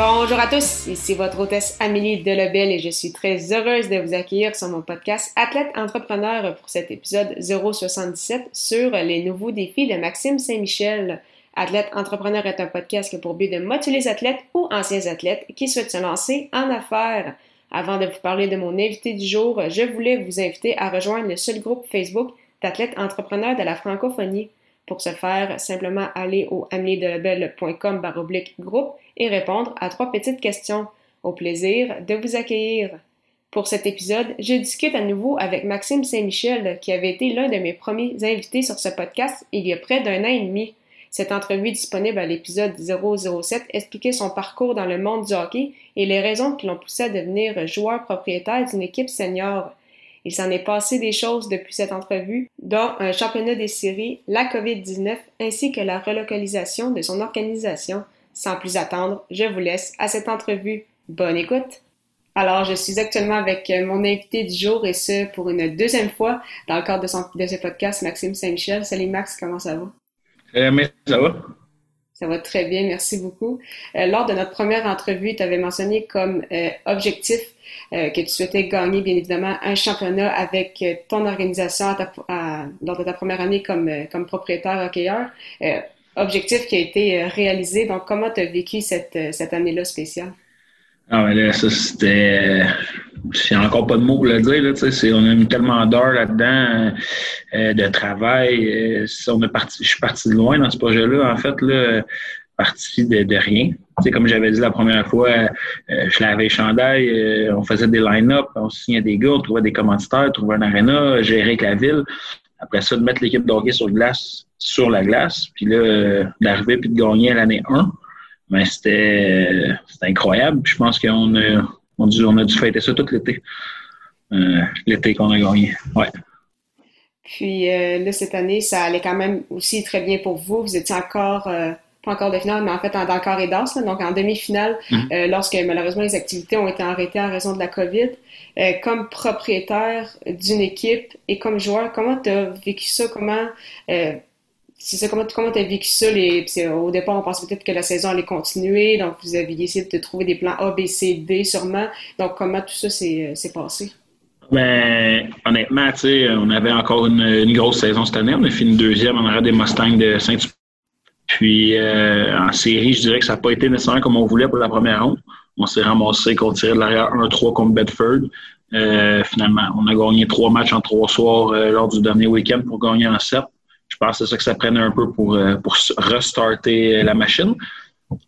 Bonjour à tous, ici votre hôtesse Amélie Delebel et je suis très heureuse de vous accueillir sur mon podcast Athlète Entrepreneur pour cet épisode 077 sur les nouveaux défis de Maxime Saint-Michel. Athlète Entrepreneur est un podcast pour but de motiver les athlètes ou anciens athlètes qui souhaitent se lancer en affaires. Avant de vous parler de mon invité du jour, je voulais vous inviter à rejoindre le seul groupe Facebook d'athlètes entrepreneurs de la francophonie. Pour ce faire, simplement aller au ameliedelebel.com baroblique groupe et répondre à trois petites questions. Au plaisir de vous accueillir. Pour cet épisode, je discute à nouveau avec Maxime Saint-Michel, qui avait été l'un de mes premiers invités sur ce podcast il y a près d'un an et demi. Cette entrevue disponible à l'épisode 007 expliquait son parcours dans le monde du hockey et les raisons qui l'ont poussé à devenir joueur propriétaire d'une équipe senior. Il s'en est passé des choses depuis cette entrevue, dont un championnat des séries, la COVID-19 ainsi que la relocalisation de son organisation. Sans plus attendre, je vous laisse à cette entrevue. Bonne écoute! Alors, je suis actuellement avec mon invité du jour et ce pour une deuxième fois dans le cadre de ce podcast, Maxime Saint-Michel. Salut Max, comment ça va? Euh, ça va? Ça va très bien, merci beaucoup. Euh, lors de notre première entrevue, tu avais mentionné comme euh, objectif euh, que tu souhaitais gagner, bien évidemment, un championnat avec euh, ton organisation à lors de ta première année comme, euh, comme propriétaire hockeyeur. objectif qui a été réalisé. Donc, comment tu as vécu cette, cette année-là spéciale? Ah, mais là, ça, c'était. J'ai encore pas de mots pour le dire. Là, on a mis tellement d'heures là-dedans de travail. on est parti, je suis parti de loin dans ce projet-là. En fait, là, parti de, de rien. sais, comme j'avais dit la première fois, euh, je lavais chandail, euh, on faisait des line-up, on signait des gars, on trouvait des commanditaires, trouvait un aréna, gérer avec la ville. Après ça, de mettre l'équipe de sur glace sur la glace, puis là, euh, d'arriver puis de gagner l'année 1, ben, c'était incroyable. je pense qu'on a, on on a dû fêter ça tout l'été. l'été qu'on a gagné. Ouais. Puis là, cette année, ça allait quand même aussi très bien pour vous. Vous étiez encore pas encore de finale, mais en fait dans le corps et danse, donc en demi-finale, mhm. euh, lorsque malheureusement les activités ont été arrêtées en raison de la COVID. Euh, comme propriétaire d'une équipe et comme joueur, comment tu as vécu ça? Comment euh, c'est ça, comment tu as vécu ça? Au départ, on pensait peut-être que la saison allait continuer, donc vous aviez essayé de trouver des plans A, B, C, D sûrement. Donc comment tout ça s'est passé? Ben, honnêtement, on avait encore une, grosse saison cette année. On a fini deuxième en arrière des Mustangs de Saint-Hubert puis euh, en série, je dirais que ça n'a pas été nécessairement comme on voulait pour la première ronde. On s'est ramassé qu'on tirait de l'arrière 1-3 contre Bedford. Euh, finalement, on a gagné trois matchs en trois soirs euh, lors du dernier week-end pour gagner en sept. Je pense que c'est ça que ça prenait un peu pour, pour restarter la machine.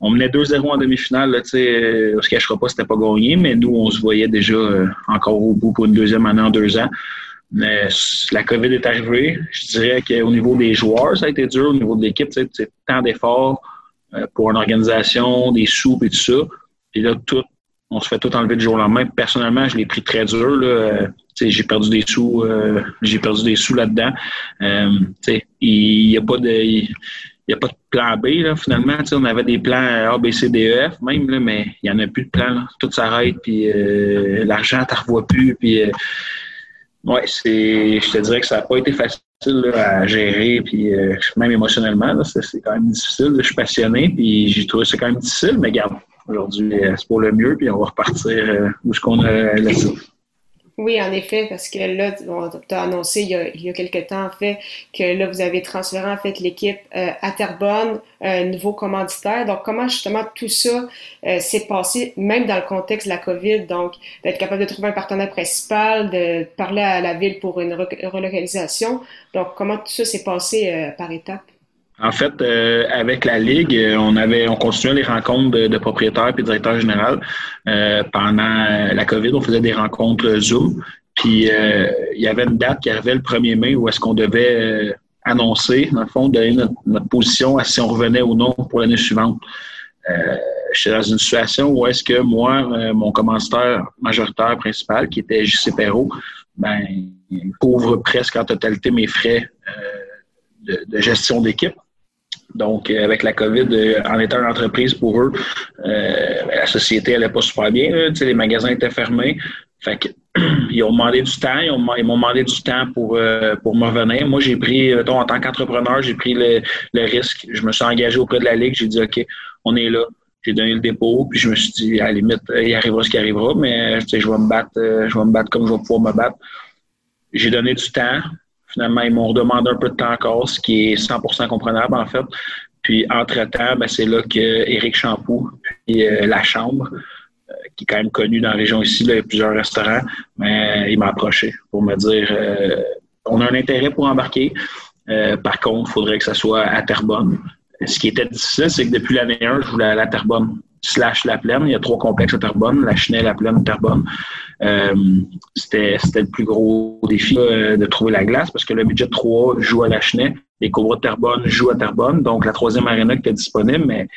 On menait 2-0 en demi-finale. Là, on ne se cachera pas, c'était pas gagné, mais nous, on se voyait déjà encore au bout pour une deuxième année en deux ans. Mais la COVID est arrivée. Je dirais qu'au niveau des joueurs, ça a été dur. Au niveau de l'équipe, c'est tant d'efforts euh, pour une organisation, des sous et tout ça. Puis là, tout, on se fait tout enlever du jour au lendemain. Personnellement, je l'ai pris très dur. Euh, j'ai perdu des sous. Euh, j'ai perdu des sous là-dedans. il n'y a pas de. Il, a pas de plan B, là, finalement. on avait des plans A, B, C, D, E, F même, là, mais il n'y en a plus de plan. Tout s'arrête, puis l'argent, tu ne revois plus. Puis oui, c'est, je te dirais que ça n'a pas été facile à gérer, puis euh, même émotionnellement, c'est, quand même difficile. je suis passionné, puis j'ai trouvé ça quand même difficile, mais regarde, aujourd'hui, euh, c'est pour le mieux, puis on va repartir euh, où ce qu'on a laissé. Oui, en effet, parce que là, tu as annoncé il y, a, quelques temps, en fait, que là, vous avez transféré, en fait, l'équipe euh, à Terrebonne, un nouveau commanditaire. Donc, comment, justement, tout ça s'est passé, même dans le contexte de la COVID? Donc, d'être capable de trouver un partenaire principal, de parler à la ville pour une relocalisation. Donc, comment tout ça s'est passé par étapes? En fait, euh, avec la Ligue, euh, on avait on continuait les rencontres de, propriétaires et directeurs généraux. Euh, pendant la COVID, on faisait des rencontres Zoom. Puis il y avait une date qui arrivait le 1er mai où est-ce qu'on devait annoncer, dans le fond, donner notre, position à si on revenait ou non pour l'année suivante. Euh, j'étais dans une situation où est-ce que moi, euh, mon commanditaire majoritaire principal, qui était JC Perrault, ben, couvre presque en totalité mes frais euh, de, gestion d'équipe. Donc, avec la COVID, en étant une entreprise pour eux, la société n'allait pas super bien. les magasins étaient fermés. Fait ils ont demandé du temps, ils, m'ont demandé du temps pour, euh, pour me revenir. Moi, j'ai pris, en tant qu'entrepreneur, j'ai pris le, risque. Je me suis engagé auprès de la Ligue. J'ai dit, OK, on est là. J'ai donné le dépôt, puis je me suis dit, à la limite, il arrivera ce qui arrivera, mais je vais me battre, euh, je vais me battre comme je vais pouvoir me battre. J'ai donné du temps. Finalement, ils m'ont redemandé un peu de temps encore, ce qui est 100% comprenable, en fait. Puis, entre-temps, ben, c'est là que Éric Champoux, puis euh, la Chambre, qui est quand même connu dans la région ici. Il y a plusieurs restaurants, mais il m'a approché pour me dire euh, on a un intérêt pour embarquer. Euh, par contre, il faudrait que ça soit à Terrebonne. Ce qui était difficile, c'est que depuis l'année 1, je voulais aller à Terrebonne slash La Plaine. Il y a trois complexes à Terrebonne, La Chenelle, La Plaine, Terrebonne. Euh, c'était, le plus gros défi de trouver la glace parce que le budget 3 joue à La Chenelle, les Cobras de Terrebonne jouent à Terrebonne, donc la troisième aréna qui est disponible, mais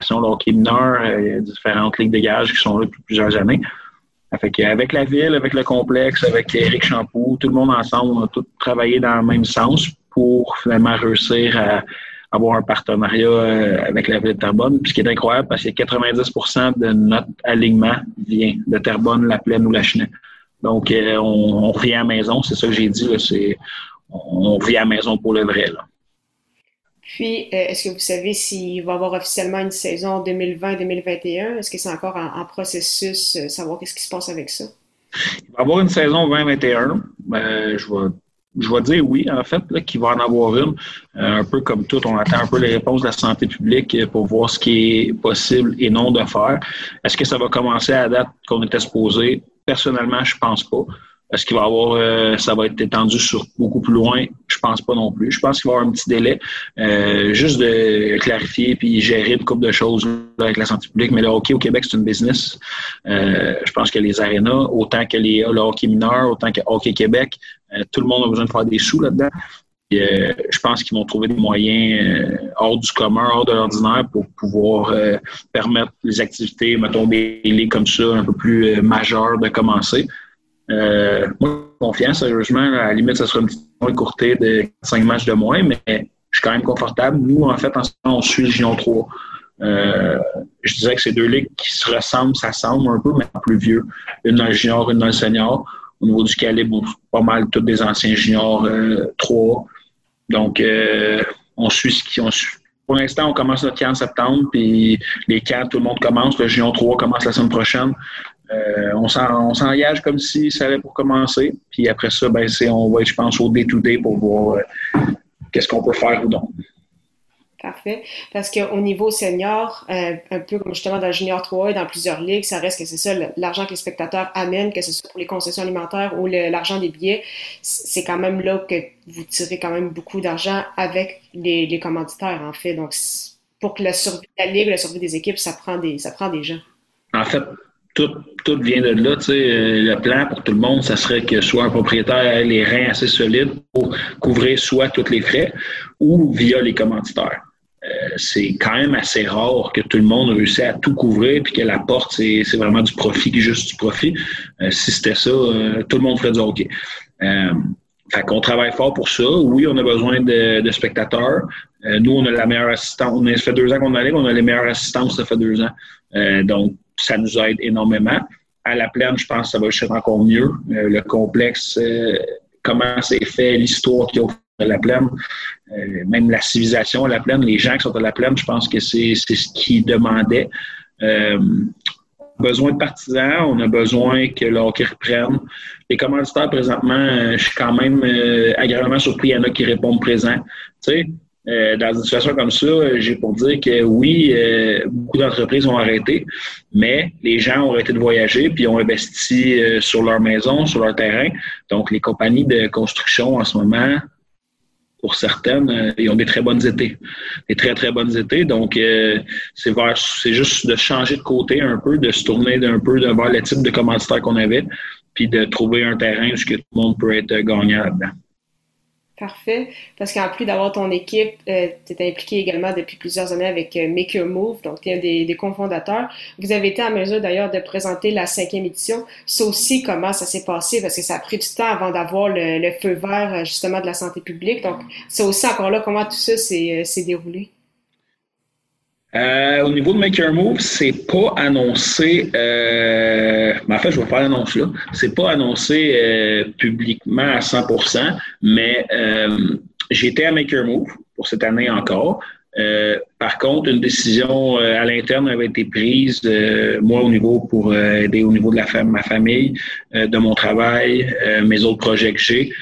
sont le hockey mineur, euh, il y a différentes ligues de gage qui sont là depuis plusieurs années. avec la ville, avec le complexe, avec Eric Champoux, tout le monde ensemble, on a tout travaillé dans le même sens pour finalement réussir à avoir un partenariat euh, avec la ville de Terrebonne. Puis ce qui est incroyable, parce que 90% de notre alignement vient de Terrebonne, La Plaine ou La Chenet. Donc, euh, on, revient à la maison, c'est ça que j'ai dit, c'est on revient à la maison pour le vrai. Là. Puis, euh, est-ce que vous savez s'il va y avoir officiellement une saison 2020-2021? Est-ce que c'est encore en, processus, euh, savoir qu'est-ce qui se passe avec ça? Il va y avoir une saison 2021. Ben, je vais je vais dire oui, en fait, qu'il va en avoir une. Euh, un peu comme tout, on attend un peu les réponses de la santé publique pour voir ce qui est possible et non de faire. Est-ce que ça va commencer à la date qu'on était supposé? Personnellement, je pense pas. Est-ce qu'il va avoir, euh, ça va être étendu sur beaucoup plus loin? Je pense pas non plus. Je pense qu'il va y avoir un petit délai, euh, juste de clarifier puis gérer une couple de choses avec la santé publique. Mais le hockey au Québec, c'est une business. Euh, je pense que les arénas, autant que les, le hockey mineur, autant que Hockey Québec, tout le monde a besoin de faire des sous là-dedans. je pense qu'ils vont trouver des moyens hors du commun, hors de l'ordinaire pour pouvoir permettre les activités, mettons des ligues comme ça, un peu plus majeures de commencer. Euh, moi, confiant, sérieusement. À la limite, ça sera une petite écourtée de 5 matchs de moins, mais je suis quand même confortable. Nous, en fait, en ce moment, on suit le Gion 3. Euh, je disais que c'est deux ligues qui se ressemblent, ça semble un peu, mais plus vieux. Une dans le junior, une dans le senior. Au niveau du calibre, pas mal tous des anciens juniors euh, 3. Donc, euh, on suit ce qui on suit. Pour l'instant, on commence notre camp en septembre, puis les camps, tout le monde commence. Le Gion 3 commence la semaine prochaine. Euh, on s'engage comme si ça allait pour commencer. Puis après ça, ben, on va, je pense, au day-to-day pour voir euh, qu'est-ce qu'on peut faire ou non. Parfait. Parce qu'au niveau senior, euh, un peu comme justement dans le Junior 3 et dans plusieurs ligues, ça reste que c'est ça, l'argent que les spectateurs amènent, que ce soit pour les concessions alimentaires ou l'argent des billets, c'est quand même là que vous tirez quand même beaucoup d'argent avec les, les, commanditaires, en fait. Donc, pour que la survie de la ligue, la survie des équipes, ça prend des, ça prend des gens. En fait, tout, vient de là. Tu sais, euh, le plan pour tout le monde, ça serait que soit un propriétaire ait les reins assez solides pour couvrir soit tous les frais ou via les commanditaires. Euh, c'est quand même assez rare que tout le monde réussisse à tout couvrir puis que la porte, c'est, vraiment du profit, juste du profit. Euh, si c'était ça, tout le monde ferait du hockey. fait qu'on travaille fort pour ça. Oui, on a besoin de, de spectateurs. nous, on a la meilleure assistance. On a, ça fait deux ans qu'on allait, on a les meilleures assistances, ça fait deux ans. donc, ça nous aide énormément. À la plaine, je pense que ça va être encore mieux. Euh, le complexe, euh, comment c'est fait, l'histoire qu'il y a à la plaine, euh, même la civilisation à la plaine, les gens qui sont à la plaine, je pense que c'est ce qu'ils demandaient. besoin de partisans, on a besoin que le hockey reprenne. Les commanditaires, présentement, je suis quand même agréablement surpris, il y en a qui répondent présent. Tu sais, euh, dans une situation comme ça, j'ai pour dire que oui, euh, beaucoup d'entreprises ont arrêté, mais les gens ont arrêté de voyager puis ont investi euh, sur leur maison, sur leur terrain. Donc, les compagnies de construction en ce moment, pour certaines, ils ont des très bonnes étés, des très très bonnes étés. Donc, c'est c'est juste de changer de côté un peu, de se tourner un peu vers le type de commanditaire qu'on avait, puis de trouver un terrain où tout le monde peut être gagnant là-dedans. Parfait. Parce qu'en plus d'avoir ton équipe, euh, tu es impliqué également depuis plusieurs années avec euh, Make Your Move, donc tu es un des, des, cofondateurs. Vous avez été en mesure d'ailleurs de présenter la cinquième édition. C'est aussi comment ça s'est passé, parce que ça a pris du temps avant d'avoir le, le, feu vert euh, justement de la santé publique. Donc, c'est aussi encore là comment tout ça s'est déroulé? Euh, au niveau de Make Your Move, c'est pas annoncé. Euh, en fait, je vais faire l'annonce là. C'est pas annoncé euh, publiquement à 100%, mais euh, j'étais à Make Your Move pour cette année encore. Euh, par contre, une décision à l'interne avait été prise, moi au niveau pour aider au niveau de la ma famille, de mon travail, mes autres projets que j'ai.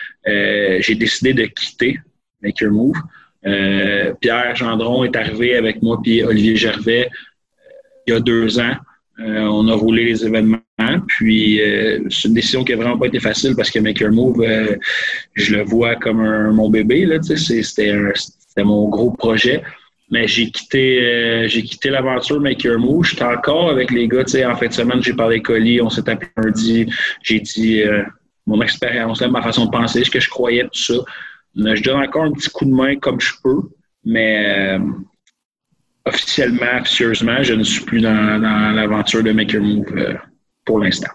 j'ai décidé de quitter Make Your Move. Euh, Pierre Gendron est arrivé avec moi puis Olivier Gervais euh, il y a deux ans. Euh, on a roulé les événements. Puis c'est une décision qui n'a vraiment pas été facile parce que Maker Move, je le vois comme mon bébé. C'était mon gros projet. Mais j'ai quitté j'ai quitté l'aventure Maker Move. J'étais encore avec les gars. En fin de semaine, j'ai parlé colis, on s'est appelé lundi. J'ai dit mon expérience, ma façon de penser, ce que je croyais, tout ça. Je donne encore un petit coup de main comme je peux, mais euh, officiellement, officieusement, je ne suis plus dans, l'aventure de Maker Move euh, pour l'instant.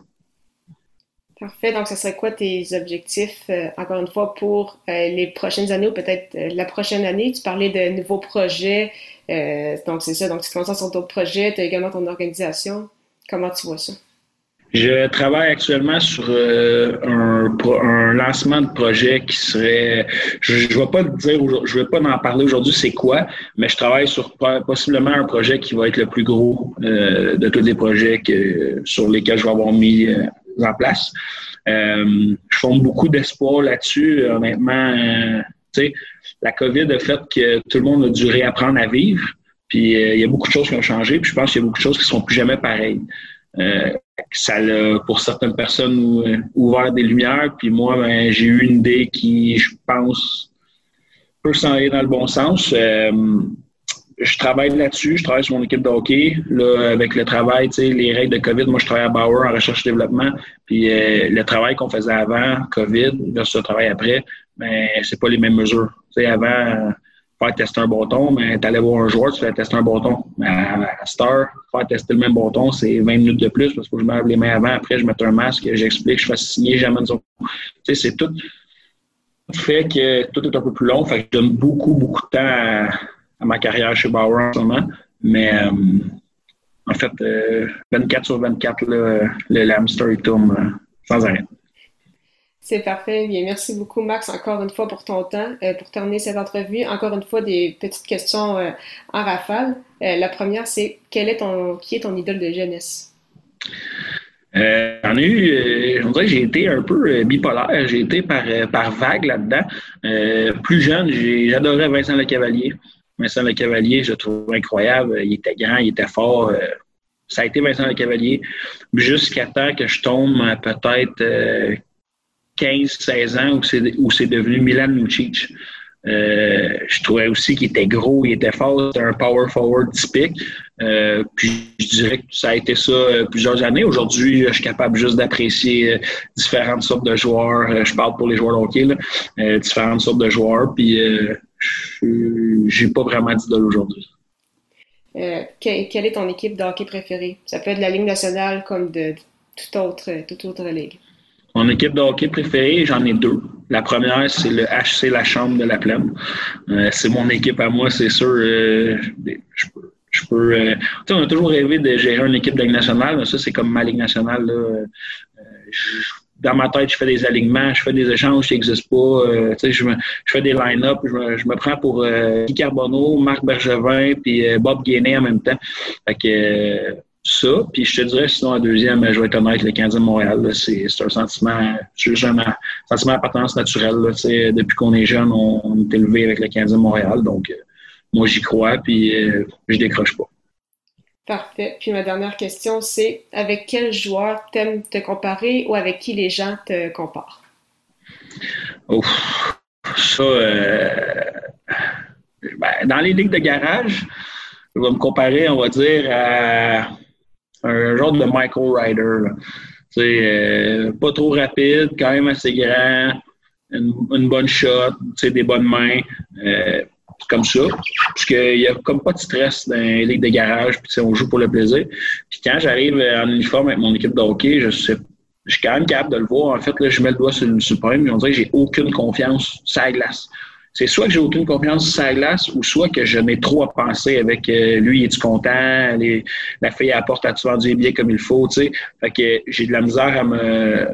Parfait. Donc, ce serait quoi tes objectifs, euh, encore une fois, pour les prochaines années ou peut-être la prochaine année? Tu parlais de nouveaux projets. donc, c'est ça. Donc, tu te concentres sur ton projet. Tu as également ton organisation. Comment tu vois ça? Je travaille actuellement sur euh, un, lancement de projet qui serait, je ne vais pas dire, je vais pas en parler aujourd'hui c'est quoi, mais je travaille sur possiblement un projet qui va être le plus gros euh, de tous les projets que, sur lesquels je vais avoir mis euh, en place. je fonde beaucoup d'espoir là-dessus. Honnêtement, tu sais, la COVID a fait que tout le monde a dû réapprendre à vivre. Puis il y a beaucoup de choses qui ont changé. Puis je pense qu'il y a beaucoup de choses qui ne sont plus jamais pareilles. Euh, ça a, pour certaines personnes, euh, ouvert des lumières. Puis moi, ben, j'ai eu une idée qui, je pense, peut s'en aller dans le bon sens. Euh, je travaille là-dessus, je travaille sur mon équipe de hockey. Là, avec le travail, les règles de COVID, moi, je travaille à Bauer en recherche et développement. Puis le travail qu'on faisait avant COVID versus le travail après, ben, c'est pas les mêmes mesures. sais avant, faire tester un bâton, mais tu allais voir un joueur, tu fais tester un bâton. À, Star, faire tester le même bâton, c'est 20 minutes de plus parce que je me lave les mains avant, après je mets un masque, j'explique, je fais signer, j'amène son. Tu sais, c'est tout fait que tout est un peu plus long. Fait que je donne beaucoup, beaucoup de temps à, ma carrière chez Bauer en ce moment. Mais euh, en fait, 24 euh, sur 24, le, le hamster il tourne euh, sans arrêt. C'est parfait. Bien, merci beaucoup, Max, encore une fois pour ton temps. Euh, pour terminer cette entrevue, encore une fois, des petites questions euh, en rafale. Euh, la première, c'est quel est ton, qui est ton idole de jeunesse? J'en ai eu, dirait que j'ai été un peu bipolaire. J'ai été par, par vague là-dedans. plus jeune, j'adorais Vincent Le Cavalier. Vincent Le Cavalier, je le trouve incroyable. Il était grand, il était fort. ça a été Vincent Le Cavalier. Jusqu'à temps que je tombe peut-être 15-16 ans où c'est devenu Milan Lucic. Euh, je trouvais aussi qu'il était gros, il était fort, c'était un power forward typique. Euh, puis je dirais que ça a été ça euh, plusieurs années. Aujourd'hui, je suis capable juste d'apprécier différentes sortes de joueurs. je parle pour les joueurs hockey, là, différentes sortes de joueurs. Puis j'ai pas vraiment d'idole aujourd'hui. quelle est ton équipe de hockey préférée? Ça peut être de la Ligue nationale comme de autre, toute autre ligue. Mon équipe de hockey préférée, j'en ai deux. La première, c'est le HC La Chambre de la Plaine. Euh, c'est mon équipe à moi, c'est sûr. Euh, je peux. Je peux euh, on a toujours rêvé de gérer une équipe de Ligue nationale, mais ça, c'est comme ma Ligue nationale. Là. dans ma tête, je fais des alignements, je fais des échanges qui n'existent pas. je, je fais des line-up, je me, je me prends pour Guy Carbonneau, Marc Bergevin, puis Bob Guéné en même temps. Fait que ça. Puis je te dirais, sinon, en deuxième, je vais être honnête, le Canadien de Montréal, c'est un sentiment, juste un sentiment d'appartenance naturelle. depuis qu'on est jeune, on, est élevé avec le Canadien de Montréal. Donc, euh, moi, j'y crois, puis euh, je décroche pas. Parfait. Puis ma dernière question, c'est avec quel joueur t'aimes te comparer ou avec qui les gens te comparent? Ouf, ça, euh, ben, dans les ligues de garage, je vais me comparer, on va dire, à un genre de Michael Ryder. Euh, pas trop rapide, quand même assez grand. une, bonne shot, des bonnes mains. Euh, comme ça. Parce qu'il n'y a comme pas de stress dans les ligues de garage, puis on joue pour le plaisir. Puis quand j'arrive en uniforme avec mon équipe de hockey, je je suis quand même capable de le voir. En fait, là, je mets le doigt sur le suprême, mais on dirait que j'ai aucune confiance la glace. C'est soit que j'ai aucune confiance sur la glace ou soit que je n'ai trop à penser avec euh, lui, es-tu content? la fille apporte à tu vendu bien comme il faut, tu sais. Fait que j'ai de la misère à me,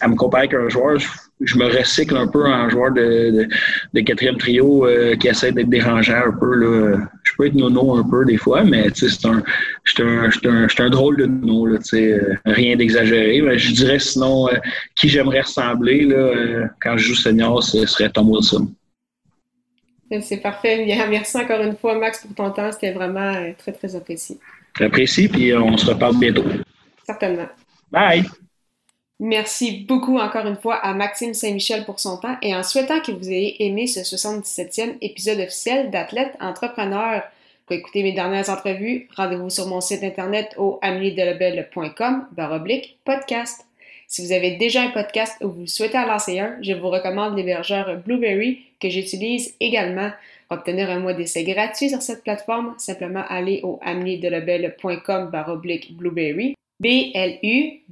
à me comparer avec un joueur je me recycle un peu en joueur de, de, quatrième trio euh, qui essaie d'être dérangeant un peu. Là. Je peux être nono un peu des fois, mais c'est un, je un, un, un, drôle de nono. Là, euh, rien d'exagéré. Mais je dirais sinon, euh, qui j'aimerais ressembler là, quand je joue senior, ce serait Tom Wilson. C'est parfait. Merci encore une fois, Max, pour ton temps. C'était vraiment très, très apprécié. Très apprécié, puis on se reparle bientôt. Certainement. Bye! Merci beaucoup encore une fois à Maxime Saint-Michel pour son temps et en souhaitant que vous ayez aimé ce 77e épisode officiel d'Athlète Entrepreneur. Pour écouter mes dernières entrevues, rendez-vous sur mon site internet au ameliedelebel.com oblique podcast. Si vous avez déjà un podcast ou vous souhaitez en lancer un, je vous recommande l'hébergeur Blueberry que j'utilise également. Pour obtenir un mois d'essai gratuit sur cette plateforme, simplement aller au ameliedelebel.com oblique Blueberry B-L-U-B-R-R-Y.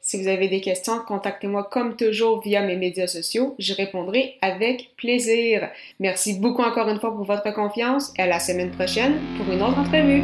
Si vous avez des questions, contactez-moi comme toujours via mes médias sociaux. Je répondrai avec plaisir. Merci beaucoup encore une fois pour votre confiance et à la semaine prochaine pour une autre entrevue.